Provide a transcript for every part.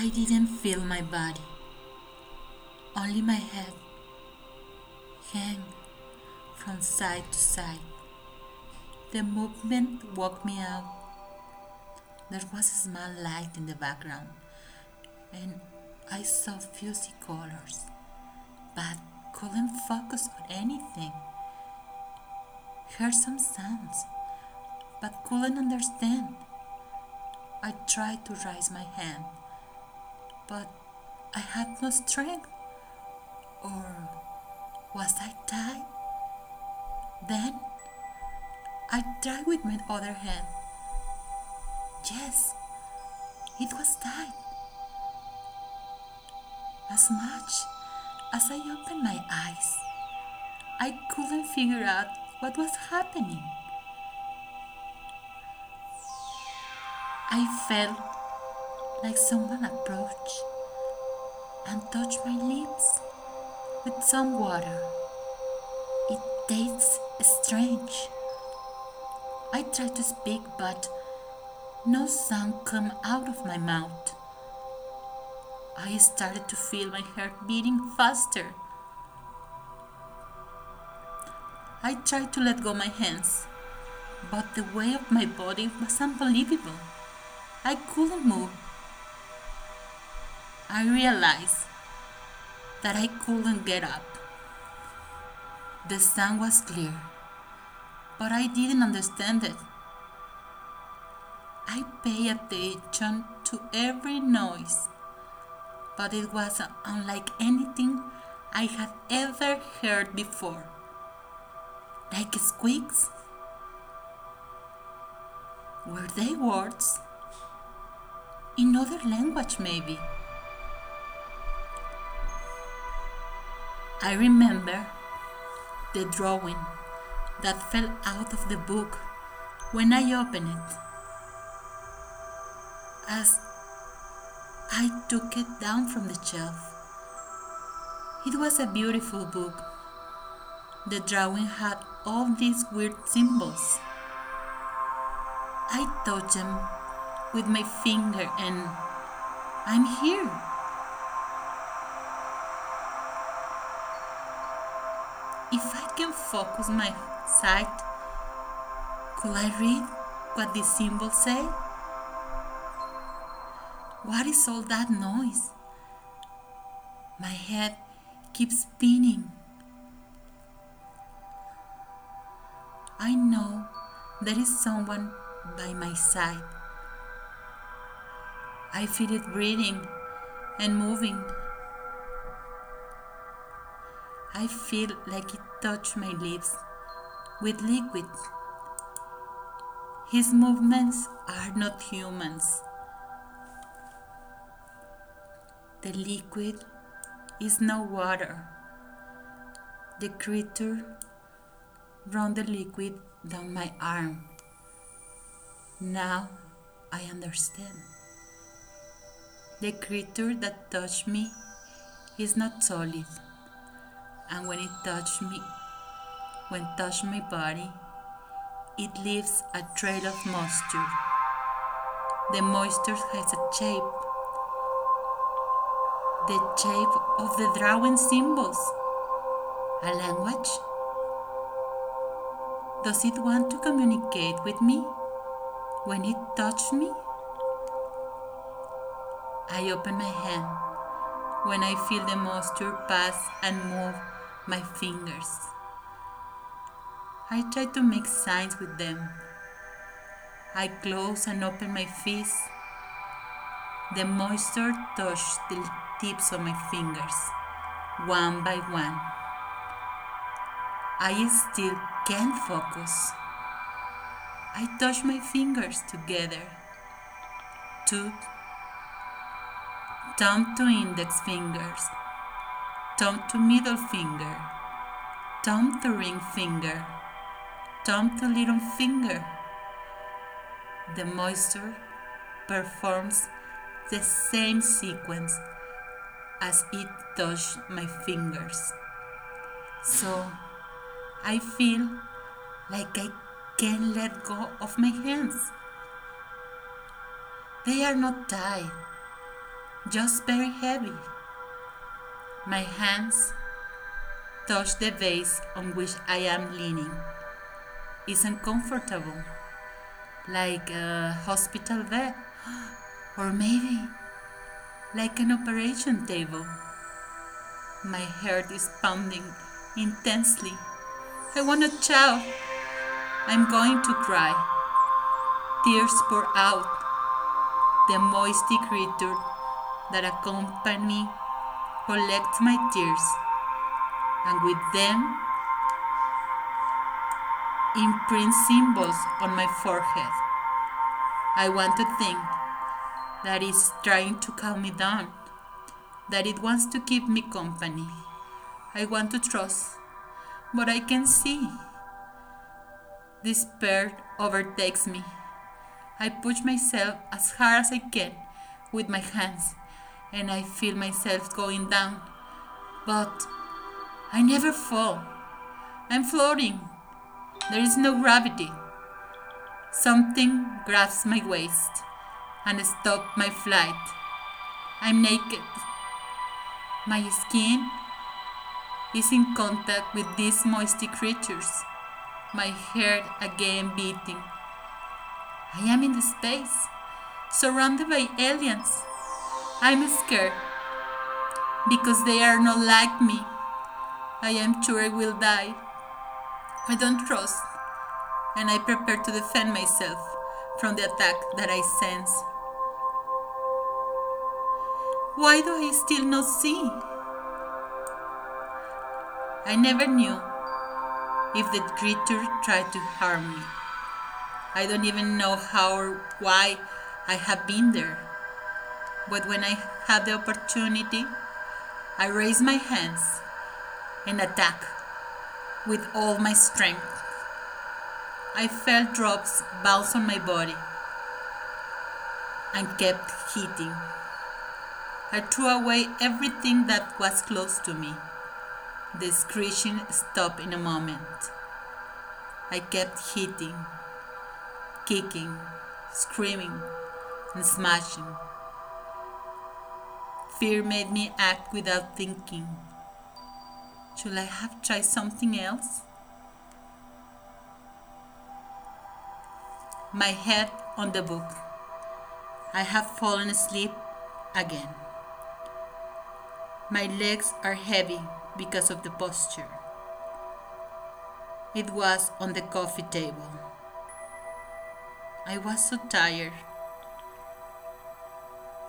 I didn't feel my body, only my head hang from side to side. The movement woke me up. There was a small light in the background, and I saw fuzzy colors, but couldn't focus on anything. Heard some sounds, but couldn't understand. I tried to raise my hand, but I had no strength. Or was I tied? Then I tried with my other hand. Yes, it was tied. As much as I opened my eyes, I couldn't figure out what was happening. I felt like someone approached and touched my lips with some water. It tastes strange. I tried to speak, but no sound came out of my mouth. I started to feel my heart beating faster. I tried to let go my hands, but the weight of my body was unbelievable. I couldn't move. I realized that I couldn't get up. The sun was clear, but I didn't understand it. I paid attention to every noise, but it was unlike anything I had ever heard before. Like squeaks? Were they words? In other language, maybe. I remember the drawing that fell out of the book when I opened it. As I took it down from the shelf, it was a beautiful book. The drawing had all these weird symbols. I touched them with my finger and I'm here. If I can focus my sight, could I read what these symbols say? What is all that noise? My head keeps spinning. I know there is someone by my side. I feel it breathing and moving. I feel like it touched my lips with liquid. His movements are not humans. The liquid is no water. The creature run the liquid down my arm. Now I understand. The creature that touched me is not solid and when it touched me, when touched my body, it leaves a trail of moisture. The moisture has a shape, the shape of the drawing symbols. A language? Does it want to communicate with me when it touched me? I open my hand when I feel the moisture pass and move my fingers. I try to make signs with them. I close and open my fists. The moisture touches the tips of my fingers, one by one. I still can't focus. I touch my fingers together. Two, thumb to index fingers thumb to middle finger, thumb to ring finger, thumb to little finger. The moisture performs the same sequence as it touched my fingers. So I feel like I can't let go of my hands. They are not tied, just very heavy. My hands touch the vase on which I am leaning. It's uncomfortable, like a hospital bed, or maybe like an operation table. My heart is pounding intensely. I want to shout. I'm going to cry. Tears pour out. The moisty creature that accompany me collects my tears, and with them imprint symbols on my forehead. I want to think that it's trying to calm me down, that it wants to keep me company. I want to trust, but I can see. Despair overtakes me. I push myself as hard as I can with my hands, and I feel myself going down. But I never fall. I'm floating. There is no gravity. Something grabs my waist and stops my flight. I'm naked. My skin is in contact with these moisty creatures, my heart again beating. I am in the space, surrounded by aliens. I'm scared because they are not like me. I am sure I will die. I don't trust, and I prepare to defend myself from the attack that I sense. Why do I still not see? I never knew if the creature tried to harm me. I don't even know how or why I have been there. But when I had the opportunity, I raised my hands and attacked with all my strength. I felt drops bounce on my body and kept hitting. I threw away everything that was close to me. The screeching stopped in a moment. I kept hitting, kicking, screaming, and smashing. Fear made me act without thinking. Should I have tried something else? My head on the book. I have fallen asleep again. My legs are heavy because of the posture. It was on the coffee table. I was so tired,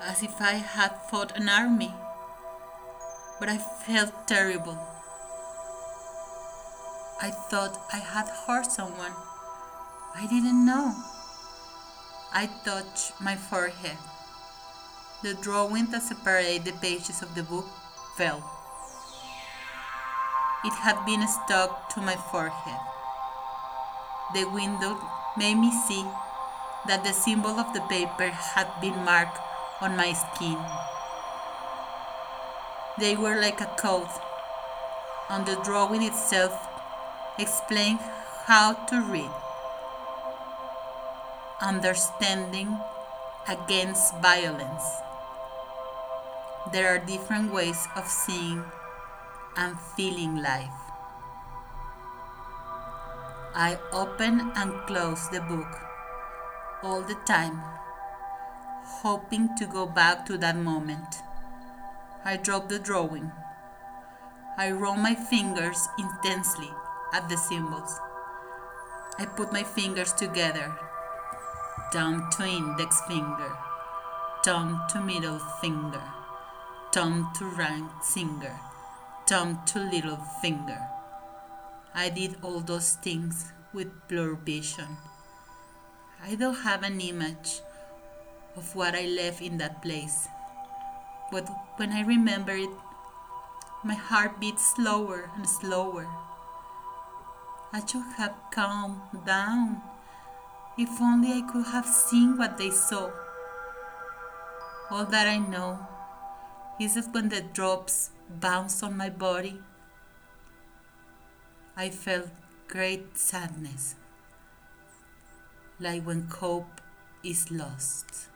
as if I had fought an army, but I felt terrible. I thought I had hurt someone. I didn't know. I touched my forehead. The drawing that separated the pages of the book fell. It had been stuck to my forehead. The window made me see that the symbol of the paper had been marked on my skin. They were like a coat, and the drawing itself explained how to read. Understanding against violence. There are different ways of seeing and feeling life. I open and close the book all the time, hoping to go back to that moment. I drop the drawing. I roll my fingers intensely at the symbols. I put my fingers together, thumb to index finger, thumb to middle finger thumb to ring finger, thumb to little finger. I did all those things with blurred vision. I don't have an image of what I left in that place. But when I remember it, my heart beats slower and slower. I should have calmed down. If only I could have seen what they saw. All that I know is it when the drops bounce on my body? I felt great sadness, like when hope is lost.